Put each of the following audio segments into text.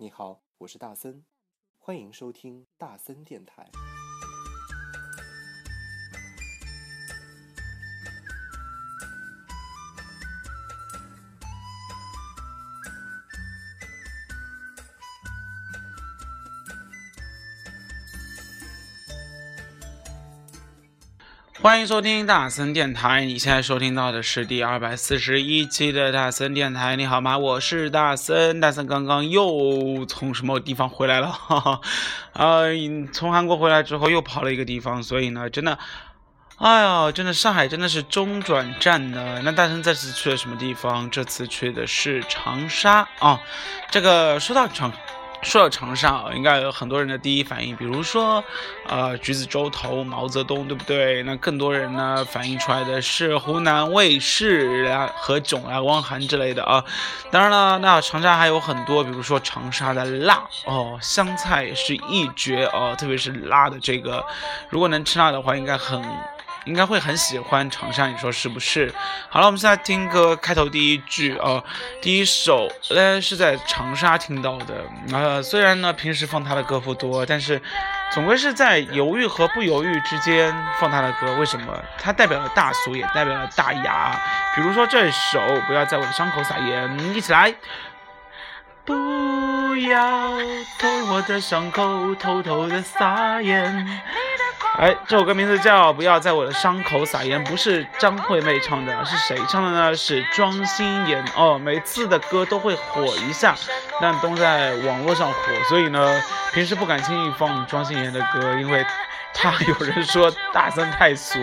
你好，我是大森，欢迎收听大森电台。欢迎收听大森电台，你现在收听到的是第二百四十一期的大森电台。你好吗？我是大森，大森刚刚又从什么地方回来了？哈哈，呃，从韩国回来之后又跑了一个地方，所以呢，真的，哎呀，真的上海真的是中转站呢。那大森这次去了什么地方？这次去的是长沙啊。这个说到长。说到长沙，应该有很多人的第一反应，比如说，呃，橘子洲头毛泽东，对不对？那更多人呢反映出来的是湖南卫视啊和囧啊、汪涵之类的啊。当然了，那长沙还有很多，比如说长沙的辣哦，湘菜是一绝哦，特别是辣的这个，如果能吃辣的话，应该很。应该会很喜欢长沙，你说是不是？好了，我们现在听歌，开头第一句哦，第一首呢是在长沙听到的。呃，虽然呢平时放他的歌不多，但是总归是在犹豫和不犹豫之间放他的歌。为什么？他代表了大俗，也代表了大雅。比如说这首《不要在我的伤口撒盐》，一起来。不要在我的伤口偷偷的撒盐。哎，这首歌名字叫《不要在我的伤口撒盐》，不是张惠妹唱的，是谁唱的呢？是庄心妍哦。每次的歌都会火一下，但都在网络上火，所以呢，平时不敢轻易放庄心妍的歌，因为怕有人说大森太俗，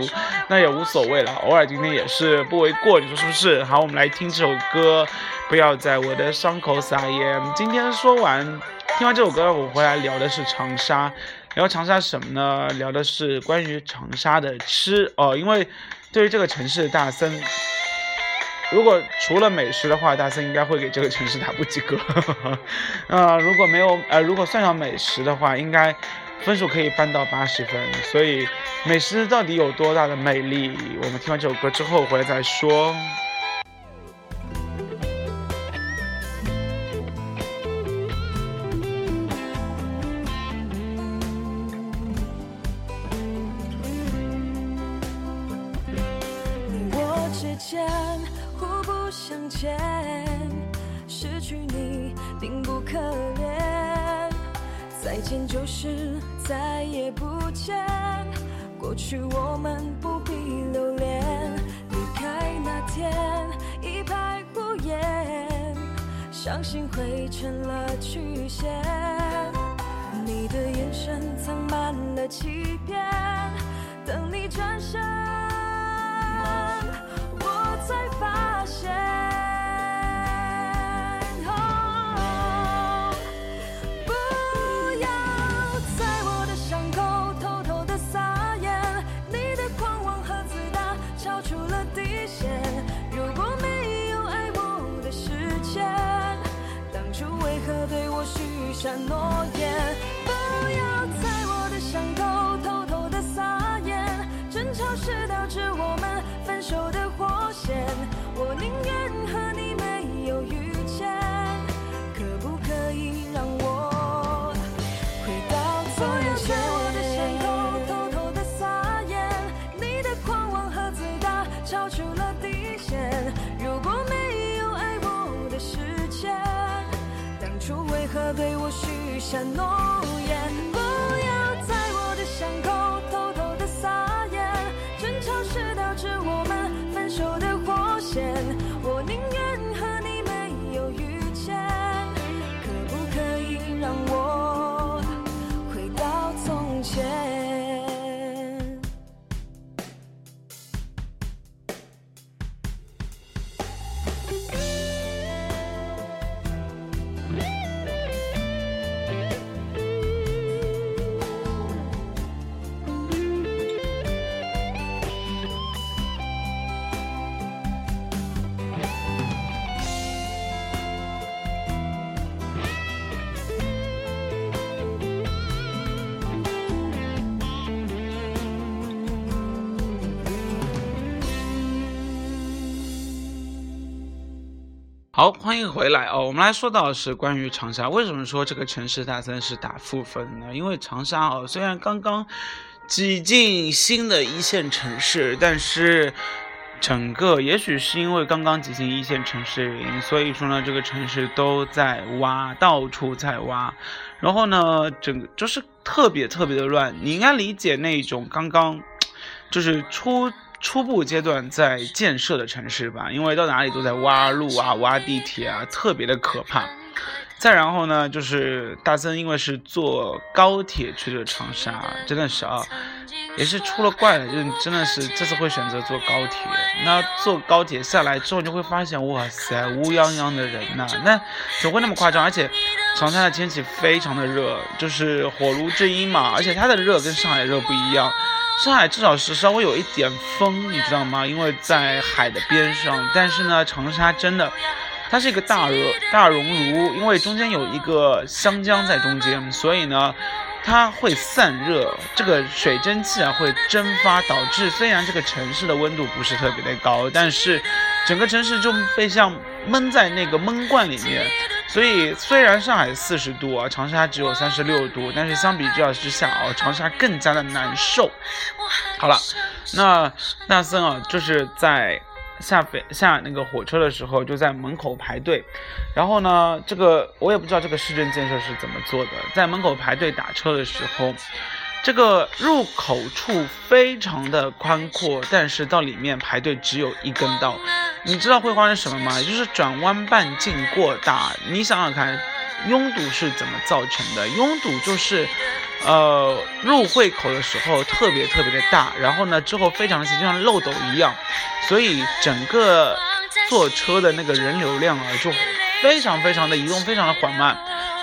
那也无所谓了，偶尔今天也是不为过，你说是不是？好，我们来听这首歌，《不要在我的伤口撒盐》。今天说完，听完这首歌，我回来聊的是长沙。聊长沙什么呢？聊的是关于长沙的吃哦，因为对于这个城市，大森如果除了美食的话，大森应该会给这个城市打不及格。呃，如果没有呃，如果算上美食的话，应该分数可以搬到八十分。所以美食到底有多大的魅力？我们听完这首歌之后回来再说。我们不必留恋。离开那天一派胡言，相信会成了曲线。你的眼神藏满了期好，欢迎回来哦。我们来说到是关于长沙，为什么说这个城市大森是打负分呢？因为长沙哦，虽然刚刚挤进新的一线城市，但是整个也许是因为刚刚挤进一线城市的原因，所以说呢，这个城市都在挖，到处在挖，然后呢，整个就是特别特别的乱。你应该理解那种刚刚就是初。初步阶段在建设的城市吧，因为到哪里都在挖路啊、挖地铁啊，特别的可怕。再然后呢，就是大森因为是坐高铁去的长沙，真的是啊，也是出了怪了，就真的是这次会选择坐高铁。那坐高铁下来之后，就会发现，哇塞，乌泱泱的人呐，那怎会那么夸张？而且长沙的天气非常的热，就是火炉之一嘛，而且它的热跟上海热不一样。上海至少是稍微有一点风，你知道吗？因为在海的边上。但是呢，长沙真的，它是一个大热大熔炉，因为中间有一个湘江在中间，所以呢，它会散热，这个水蒸气啊会蒸发，导致虽然这个城市的温度不是特别的高，但是整个城市就被像闷在那个闷罐里面。所以，虽然上海四十度啊，长沙只有三十六度，但是相比较之下啊，长沙更加的难受。好了，那大森啊，就是在下飞下那个火车的时候，就在门口排队。然后呢，这个我也不知道这个市政建设是怎么做的，在门口排队打车的时候。这个入口处非常的宽阔，但是到里面排队只有一根道，你知道会发生什么吗？就是转弯半径过大。你想想看，拥堵是怎么造成的？拥堵就是，呃，入会口的时候特别特别的大，然后呢之后非常的挤，就像漏斗一样，所以整个坐车的那个人流量啊就非常非常的移动，非常的缓慢。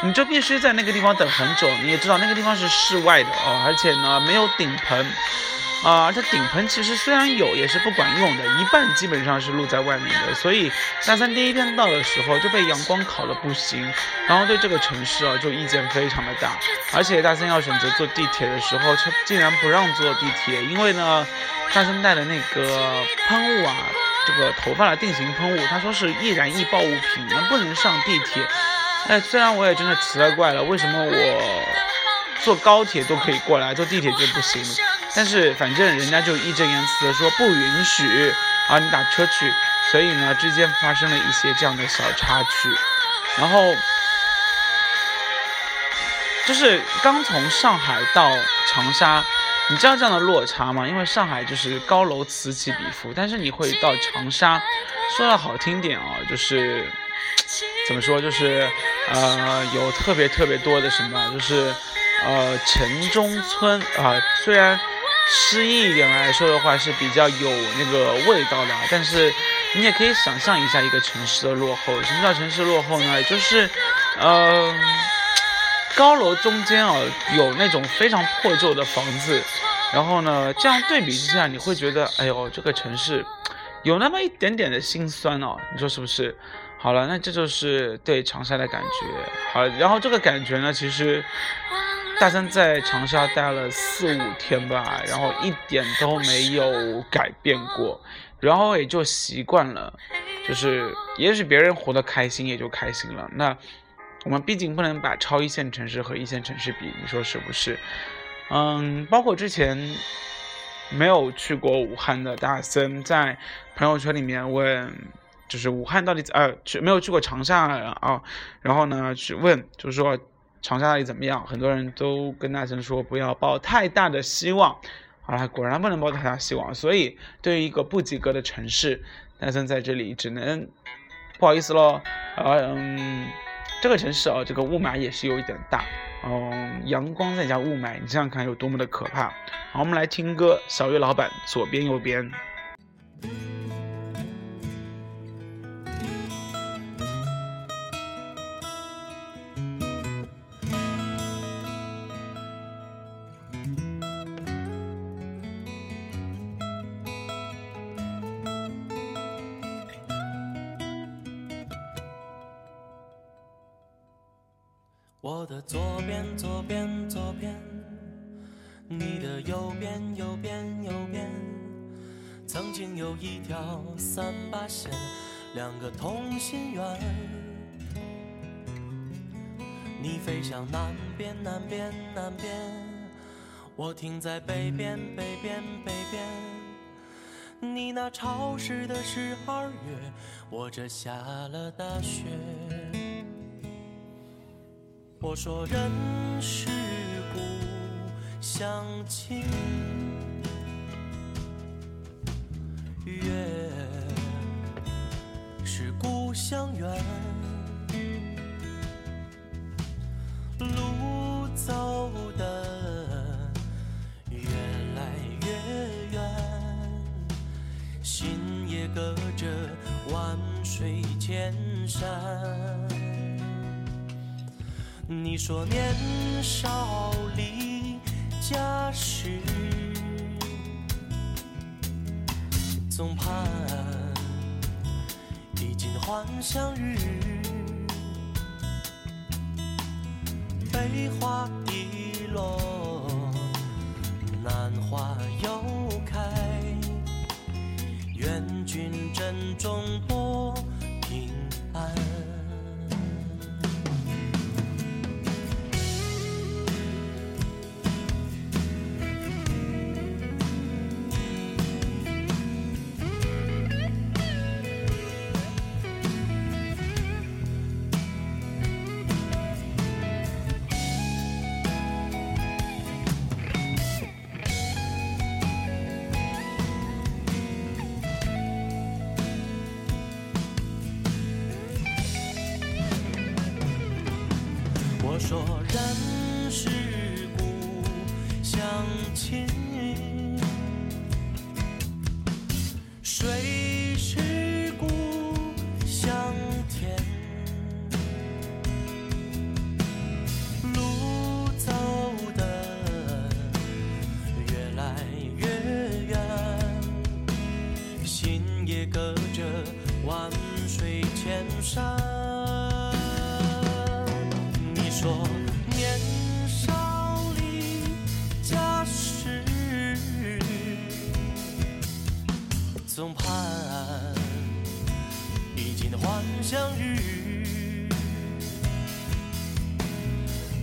你就必须在那个地方等很久，你也知道那个地方是室外的哦，而且呢没有顶棚，啊，而且顶棚其实虽然有，也是不管用的，一半基本上是露在外面的。所以大三第一天到的时候就被阳光烤的不行，然后对这个城市啊就意见非常的大。而且大三要选择坐地铁的时候，他竟然不让坐地铁，因为呢，大三带的那个喷雾啊，这个头发的定型喷雾，他说是易燃易爆物品，能不能上地铁。哎，虽然我也真的奇了怪了，为什么我坐高铁都可以过来，坐地铁就不行？但是反正人家就义正言辞的说不允许啊，你打车去。所以呢，之间发生了一些这样的小插曲。然后就是刚从上海到长沙，你知道这样的落差吗？因为上海就是高楼此起彼伏，但是你会到长沙，说的好听点啊，就是。怎么说？就是呃，有特别特别多的什么，就是呃，城中村啊。虽然诗意一点来说的话是比较有那个味道的，但是你也可以想象一下一个城市的落后。什么叫城市落后呢？就是呃，高楼中间啊，有那种非常破旧的房子。然后呢，这样对比之下，你会觉得，哎呦，这个城市有那么一点点的心酸哦。你说是不是？好了，那这就是对长沙的感觉。好，然后这个感觉呢，其实大三在长沙待了四五天吧，然后一点都没有改变过，然后也就习惯了。就是也许别人活得开心，也就开心了。那我们毕竟不能把超一线城市和一线城市比，你说是不是？嗯，包括之前没有去过武汉的大森，在朋友圈里面问。就是武汉到底呃去没有去过长沙啊，然后呢去问就是说长沙到底怎么样？很多人都跟大森说不要抱太大的希望。好了，果然不能抱太大希望。所以对于一个不及格的城市，大森在这里只能不好意思喽。嗯，这个城市啊，这个雾霾也是有一点大。嗯，阳光再加雾霾，你想想看有多么的可怕。好，我们来听歌，小月老板左边右边。停在北边，北边，北边。你那潮湿的十二月，我这下了大雪。我说人是故乡情，月是故乡圆。山。你说年少离家时，总盼衣锦还乡日。北花易落，南花又开。愿君珍重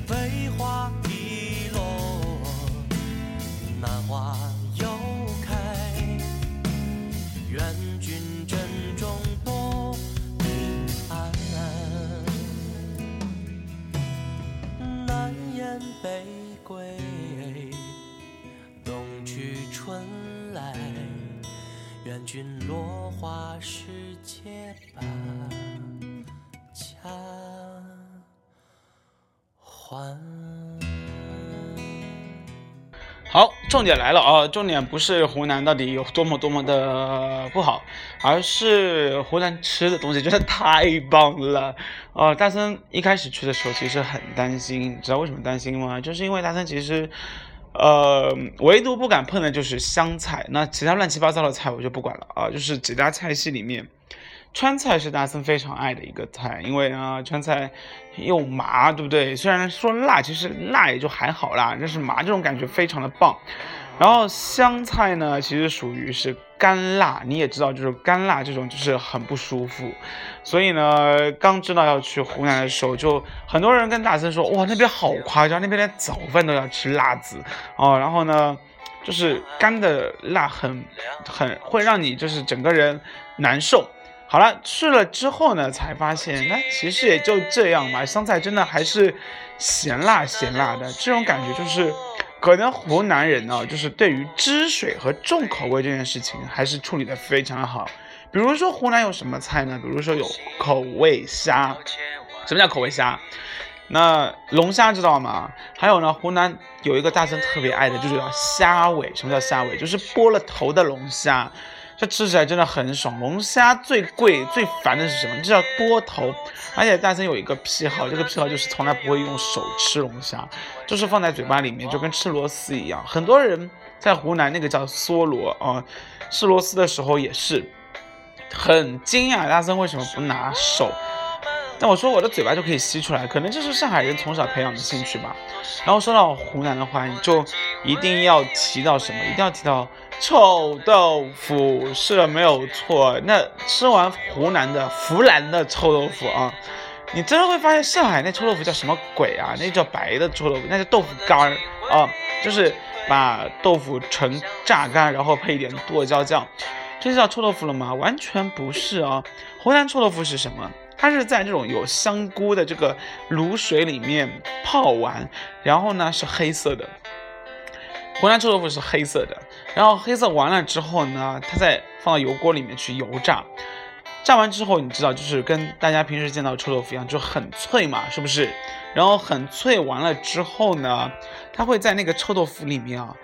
飞花易落，南花重点来了啊！重点不是湖南到底有多么多么的不好，而是湖南吃的东西真的太棒了。呃，大森一开始去的时候其实很担心，你知道为什么担心吗？就是因为大森其实，呃，唯独不敢碰的就是湘菜，那其他乱七八糟的菜我就不管了啊。就是几大菜系里面，川菜是大森非常爱的一个菜，因为啊，川菜又麻，对不对？虽然说辣，其实辣也就还好啦，但是麻这种感觉非常的棒。然后湘菜呢，其实属于是干辣，你也知道，就是干辣这种就是很不舒服。所以呢，刚知道要去湖南的时候，就很多人跟大森说，哇，那边好夸张，那边连早饭都要吃辣子哦。然后呢，就是干的辣很很会让你就是整个人难受。好了，去了之后呢，才发现那其实也就这样嘛。湘菜真的还是咸辣咸辣的，这种感觉就是，可能湖南人呢，就是对于汁水和重口味这件事情，还是处理的非常好。比如说湖南有什么菜呢？比如说有口味虾，什么叫口味虾？那龙虾知道吗？还有呢，湖南有一个大森特别爱的，就是叫虾尾。什么叫虾尾？就是剥了头的龙虾。这吃起来真的很爽。龙虾最贵、最烦的是什么？这叫剥头。而且大森有一个癖好，这个癖好就是从来不会用手吃龙虾，就是放在嘴巴里面，就跟吃螺丝一样。很多人在湖南那个叫梭螺啊，吃螺丝的时候也是很惊讶，大森为什么不拿手？但我说我的嘴巴就可以吸出来，可能这是上海人从小培养的兴趣吧。然后说到湖南的话，你就一定要提到什么？一定要提到臭豆腐，是的，没有错。那吃完湖南的湖南的臭豆腐啊，你真的会发现上海那臭豆腐叫什么鬼啊？那叫白的臭豆腐，那叫豆腐干儿啊，就是把豆腐纯榨干，然后配一点剁椒酱，这叫臭豆腐了吗？完全不是啊！湖南臭豆腐是什么？它是在这种有香菇的这个卤水里面泡完，然后呢是黑色的。湖南臭豆腐是黑色的，然后黑色完了之后呢，它再放到油锅里面去油炸，炸完之后，你知道就是跟大家平时见到臭豆腐一样，就很脆嘛，是不是？然后很脆完了之后呢，它会在那个臭豆腐里面啊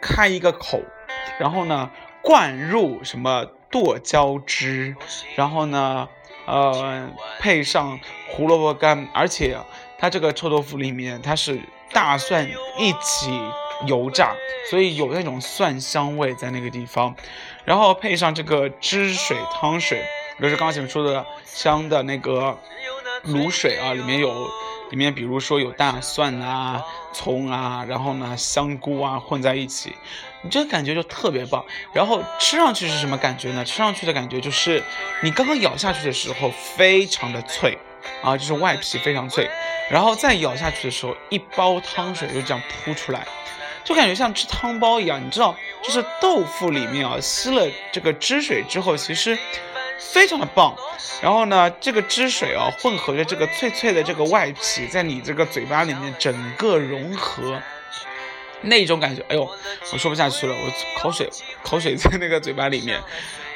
开一个口，然后呢灌入什么剁椒汁，然后呢。呃，配上胡萝卜干，而且它这个臭豆腐里面它是大蒜一起油炸，所以有那种蒜香味在那个地方，然后配上这个汁水汤水，就是刚刚前面说的香的那个卤水啊，里面有。里面比如说有大蒜啊、葱啊，然后呢香菇啊混在一起，你这个感觉就特别棒。然后吃上去是什么感觉呢？吃上去的感觉就是你刚刚咬下去的时候非常的脆啊，就是外皮非常脆，然后再咬下去的时候一包汤水就这样扑出来，就感觉像吃汤包一样。你知道，就是豆腐里面啊吸了这个汁水之后，其实。非常的棒，然后呢，这个汁水啊，混合着这个脆脆的这个外皮，在你这个嘴巴里面整个融合，那种感觉，哎呦，我说不下去了，我口水口水在那个嘴巴里面，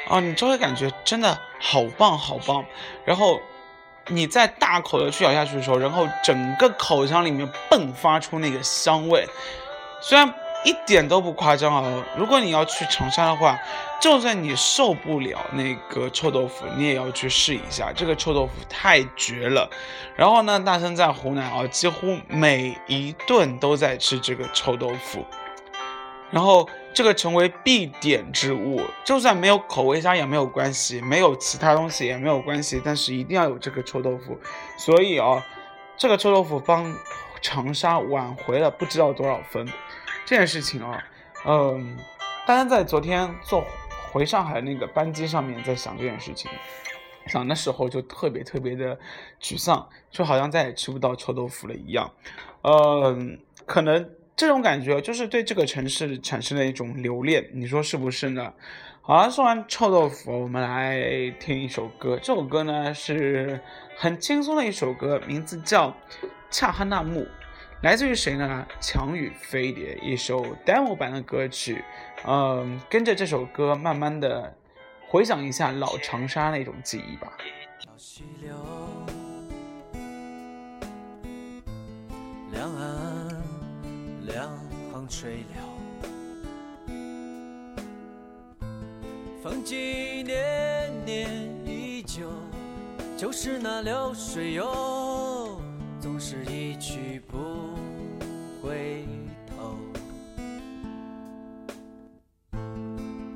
啊，你就会感觉真的好棒好棒，然后你在大口的去咬下去的时候，然后整个口腔里面迸发出那个香味，虽然。一点都不夸张啊！如果你要去长沙的话，就算你受不了那个臭豆腐，你也要去试一下。这个臭豆腐太绝了。然后呢，大生在湖南啊，几乎每一顿都在吃这个臭豆腐，然后这个成为必点之物。就算没有口味上也没有关系，没有其他东西也没有关系，但是一定要有这个臭豆腐。所以啊，这个臭豆腐帮长沙挽回了不知道多少分。这件事情啊，嗯，大家在昨天坐回上海那个班机上面在想这件事情，想的时候就特别特别的沮丧，就好像再也吃不到臭豆腐了一样。嗯，可能这种感觉就是对这个城市产生了一种留恋，你说是不是呢？好了，说完臭豆腐，我们来听一首歌。这首歌呢是很轻松的一首歌，名字叫《恰哈纳木》。来自于谁呢？强与飞碟一首 demo 版的歌曲，嗯，跟着这首歌慢慢的回想一下老长沙那种记忆吧溪流。两岸两行垂柳，风景年年依旧，就是那流水哟，总是一去不。回头，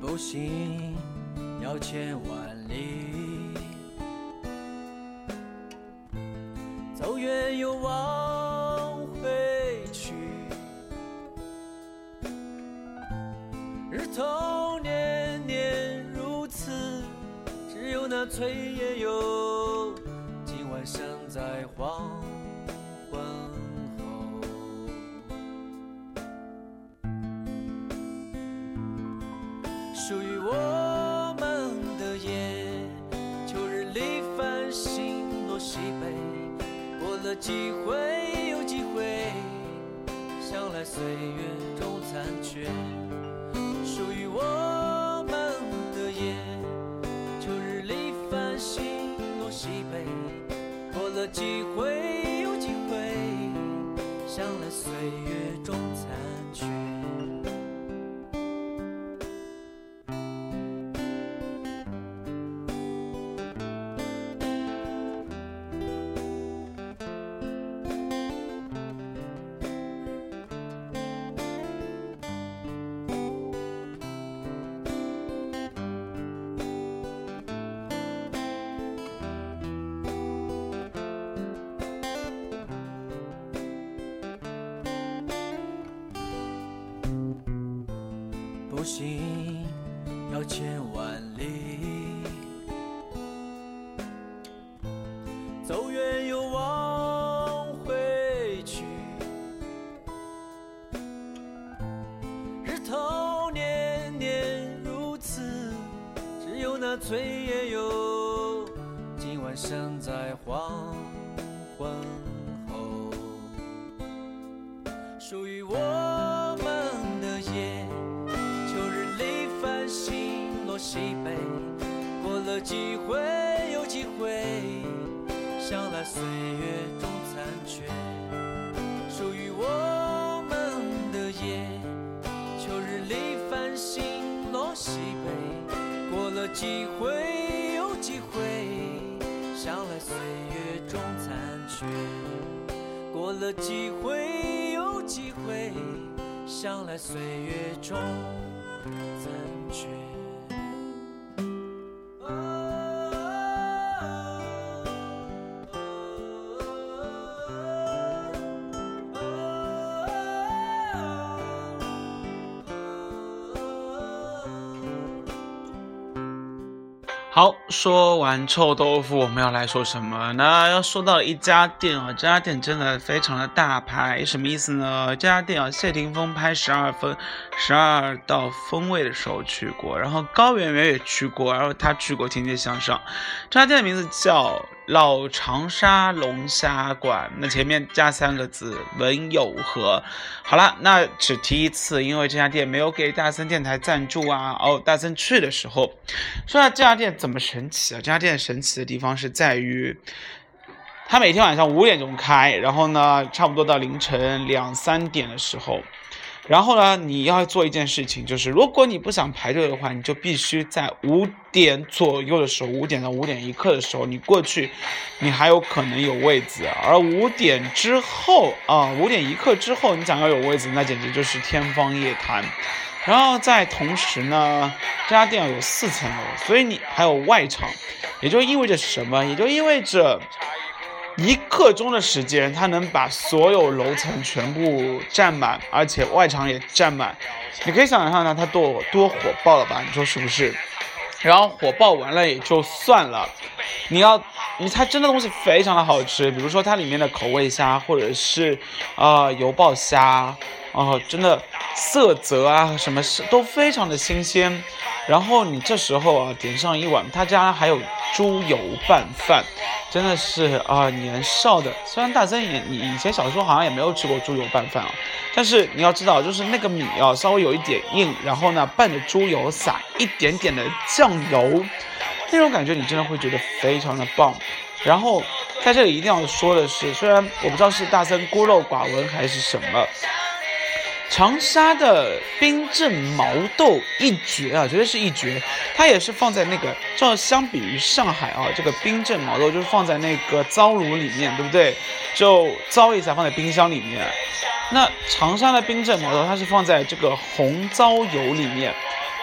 步行要千万里，走远又往回去。日头年年如此，只有那炊烟哟，今晚生在黄。属于我们的夜，秋日里繁星落西北，过了几回又几回，想来岁月中残缺。属于我们的夜，秋日里繁星落西北，过了几回。行要千万里，好，说完臭豆腐，我们要来说什么呢？要说到一家店啊，这家店真的非常的大牌，什么意思呢？这家店啊，谢霆锋拍十二分、十二道锋味的时候去过，然后高圆圆也去过，然后他去过《天天向上》。这家店的名字叫老长沙龙虾馆，那前面加三个字文友和。好了，那只提一次，因为这家店没有给大森电台赞助啊。哦，大森去的时候，说到这家店怎么神奇啊？这家店神奇的地方是在于，它每天晚上五点钟开，然后呢，差不多到凌晨两三点的时候。然后呢，你要做一件事情，就是如果你不想排队的话，你就必须在五点左右的时候，五点到五点一刻的时候，你过去，你还有可能有位子。而五点之后啊，五点一刻之后，你想要有位子，那简直就是天方夜谭。然后在同时呢，这家店有四层楼，所以你还有外场，也就意味着什么？也就意味着。一刻钟的时间，它能把所有楼层全部占满，而且外场也占满。你可以想象呢，它多多火爆了吧？你说是不是？然后火爆完了也就算了，你要，你它真的东西非常的好吃，比如说它里面的口味虾，或者是啊油爆虾，哦，真的色泽啊什么是都非常的新鲜。然后你这时候啊点上一碗，他家还有猪油拌饭。真的是啊，年少的虽然大森也你以前小时候好像也没有吃过猪油拌饭啊，但是你要知道，就是那个米啊稍微有一点硬，然后呢拌着猪油，撒一点点的酱油，那种感觉你真的会觉得非常的棒。然后在这里一定要说的是，虽然我不知道是大森孤陋寡闻还是什么。长沙的冰镇毛豆一绝啊，绝对是一绝。它也是放在那个，就相比于上海啊，这个冰镇毛豆就是放在那个糟炉里面，对不对？就糟一下放在冰箱里面。那长沙的冰镇毛豆，它是放在这个红糟油里面，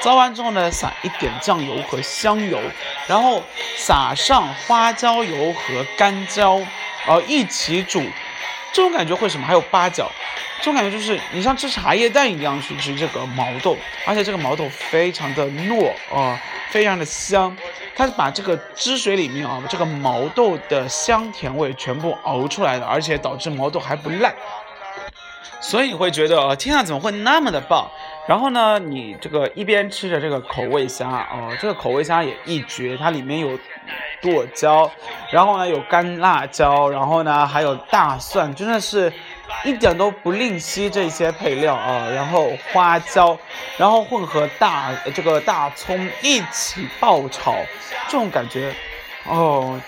糟完之后呢，撒一点酱油和香油，然后撒上花椒油和干椒，呃，一起煮。这种感觉会什么？还有八角。这种感觉就是你像吃茶叶蛋一样去吃这个毛豆，而且这个毛豆非常的糯啊，非常的香。它是把这个汁水里面啊，这个毛豆的香甜味全部熬出来的，而且导致毛豆还不烂。所以你会觉得啊，天啊，怎么会那么的棒？然后呢，你这个一边吃着这个口味虾哦，这个口味虾也一绝，它里面有剁椒，然后呢有干辣椒，然后呢还有大蒜，真的是。一点都不吝惜这些配料啊，然后花椒，然后混合大这个大葱一起爆炒，这种感觉哦，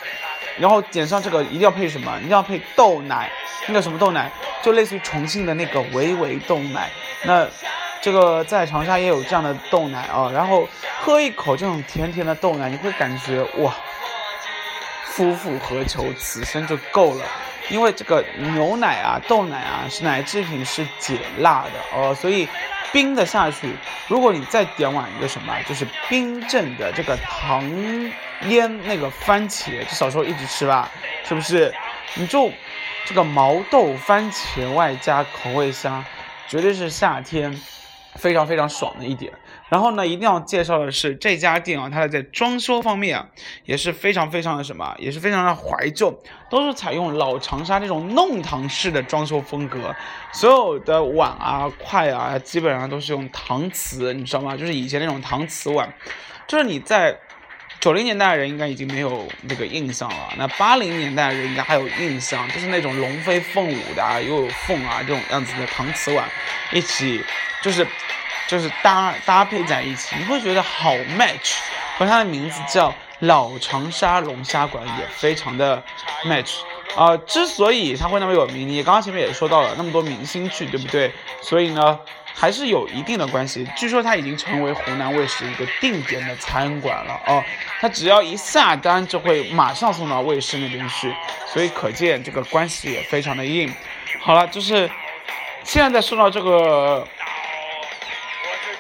然后点上这个一定要配什么？一定要配豆奶，那个什么豆奶，就类似于重庆的那个维维豆奶。那这个在长沙也有这样的豆奶啊，然后喝一口这种甜甜的豆奶，你会感觉哇，夫复何求，此生就够了。因为这个牛奶啊、豆奶啊是奶制品，是解辣的哦，所以冰的下去。如果你再点碗一个什么，就是冰镇的这个糖腌那个番茄，这小时候一直吃吧，是不是？你就这个毛豆番茄外加口味虾，绝对是夏天非常非常爽的一点。然后呢，一定要介绍的是这家店啊，它在装修方面啊，也是非常非常的什么，也是非常的怀旧，都是采用老长沙这种弄堂式的装修风格，所有的碗啊、筷啊，基本上都是用搪瓷，你知道吗？就是以前那种搪瓷碗，就是你在。九零年代的人应该已经没有那个印象了，那八零年代的人应该还有印象，就是那种龙飞凤舞的啊，又有凤啊这种样子的搪瓷碗，一起就是就是搭搭配在一起，你会觉得好 match。和它的名字叫老长沙龙虾馆也非常的 match 啊。之所以它会那么有名，你刚刚前面也说到了那么多明星去，对不对？所以呢。还是有一定的关系。据说它已经成为湖南卫视一个定点的餐馆了哦。它只要一下单，就会马上送到卫视那边去，所以可见这个关系也非常的硬。好了，就是现在在说到这个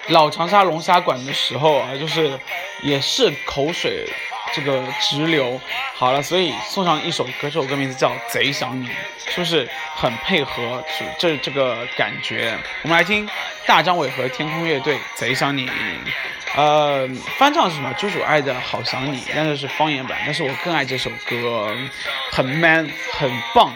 老长沙龙虾馆的时候啊，就是也是口水。这个直流，好了，所以送上一首歌，这首歌名字叫《贼想你》，是不是很配合这这个感觉？我们来听大张伟和天空乐队《贼想你》，呃，翻唱是什么？朱主爱的《好想你》，但是是方言版，但是我更爱这首歌，很 man，很棒。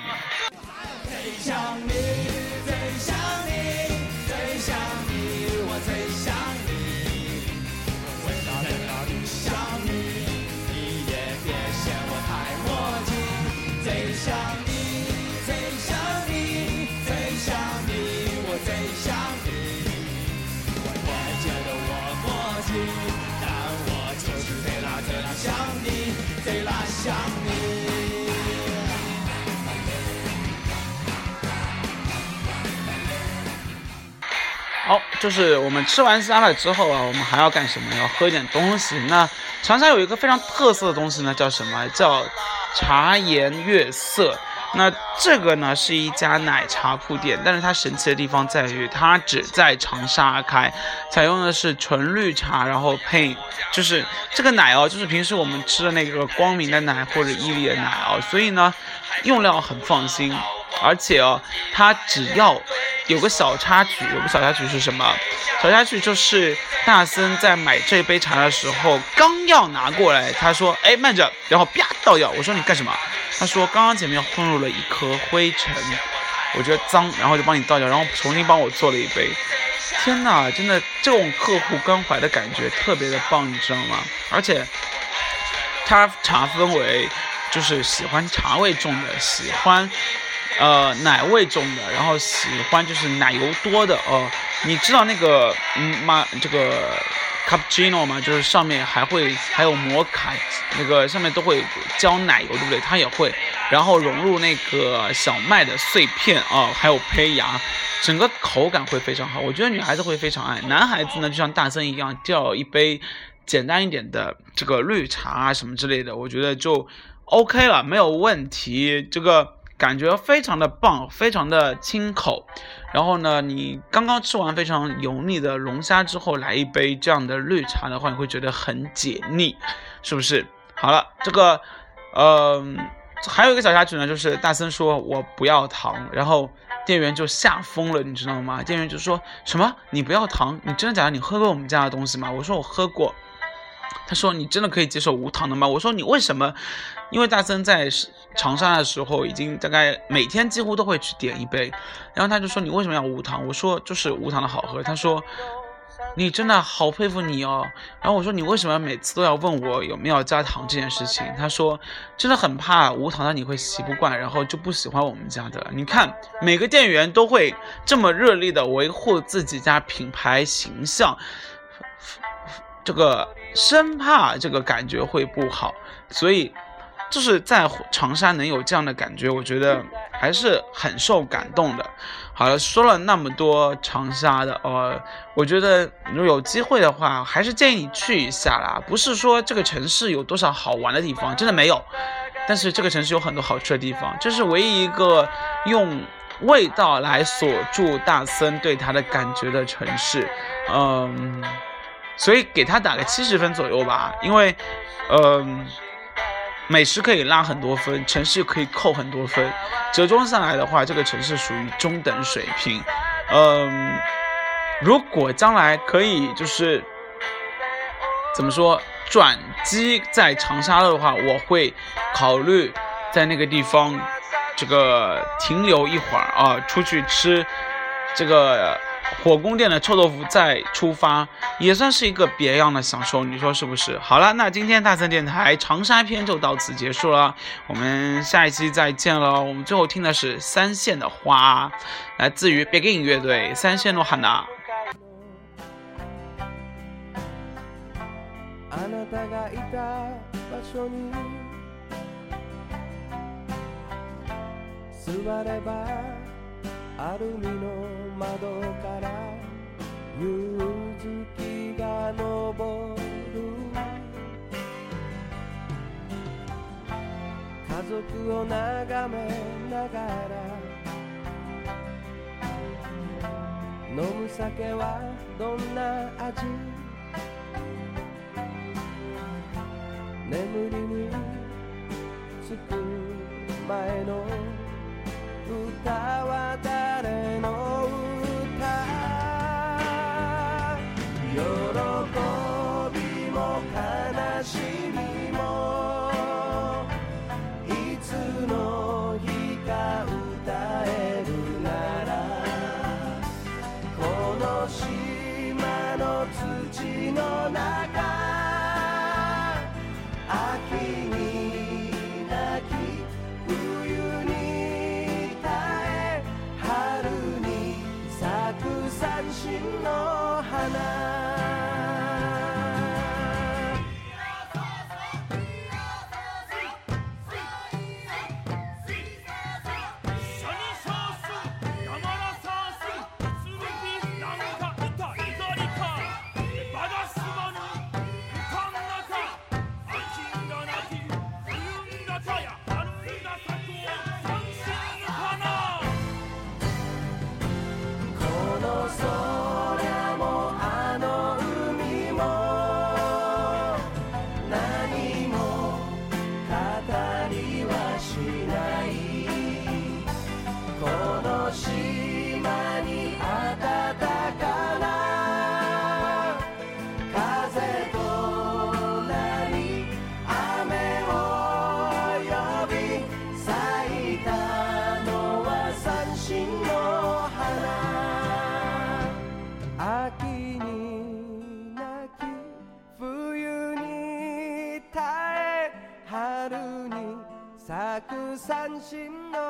就是我们吃完沙拉之后啊，我们还要干什么？要喝一点东西。那长沙有一个非常特色的东西呢，叫什么？叫茶颜悦色。那这个呢是一家奶茶铺店，但是它神奇的地方在于，它只在长沙开，采用的是纯绿茶，然后配就是这个奶哦，就是平时我们吃的那个光明的奶或者伊利的奶哦，所以呢，用料很放心。而且哦，它只要有个小插曲，有个小插曲是什么？小插曲就是大森在买这杯茶的时候，刚要拿过来，他说：“哎，慢着！”然后啪倒掉。我说：“你干什么？”他说：“刚刚前面混入了一颗灰尘，我觉得脏，然后就帮你倒掉，然后重新帮我做了一杯。天哪，真的这种客户关怀的感觉特别的棒，你知道吗？而且，他茶分为就是喜欢茶味重的，喜欢。”呃，奶味重的，然后喜欢就是奶油多的哦。你知道那个嗯妈这个 cappuccino 吗？就是上面还会还有摩卡，那个上面都会浇奶油，对不对？它也会，然后融入那个小麦的碎片啊，还有胚芽，整个口感会非常好。我觉得女孩子会非常爱，男孩子呢就像大森一样，叫一杯简单一点的这个绿茶啊什么之类的，我觉得就 OK 了，没有问题。这个。感觉非常的棒，非常的清口。然后呢，你刚刚吃完非常油腻的龙虾之后，来一杯这样的绿茶的话，你会觉得很解腻，是不是？好了，这个，呃，还有一个小插曲呢，就是大森说我不要糖，然后店员就吓疯了，你知道吗？店员就说什么你不要糖？你真的假的？你喝过我们家的东西吗？我说我喝过。他说：“你真的可以接受无糖的吗？”我说：“你为什么？因为大森在长沙的时候，已经大概每天几乎都会去点一杯。然后他就说：‘你为什么要无糖？’我说：‘就是无糖的好喝。’他说：‘你真的好佩服你哦。’然后我说：‘你为什么每次都要问我有没有加糖这件事情？’他说：‘真的很怕无糖的你会习不惯，然后就不喜欢我们家的。’你看，每个店员都会这么热烈的维护自己家品牌形象。”这个生怕这个感觉会不好，所以就是在长沙能有这样的感觉，我觉得还是很受感动的。好了，说了那么多长沙的，呃，我觉得如果有机会的话，还是建议你去一下啦。不是说这个城市有多少好玩的地方，真的没有。但是这个城市有很多好吃的地方，这是唯一一个用味道来锁住大森对他的感觉的城市。嗯。所以给他打个七十分左右吧，因为，嗯，美食可以拉很多分，城市可以扣很多分，折中下来的话，这个城市属于中等水平。嗯，如果将来可以就是怎么说转机在长沙的话，我会考虑在那个地方这个停留一会儿啊，出去吃这个火宫殿的臭豆腐再出发，也算是一个别样的享受，你说是不是？好了，那今天大森电台长沙篇就到此结束了，我们下一期再见了。我们最后听的是三线的花，来自于 Begin 乐队三线の花。あなたがいた場所に座れば アルミの窓から夕月が昇る家族を眺めながら飲む酒はどんな味眠りにつく前の歌は誰え春に咲く三振の花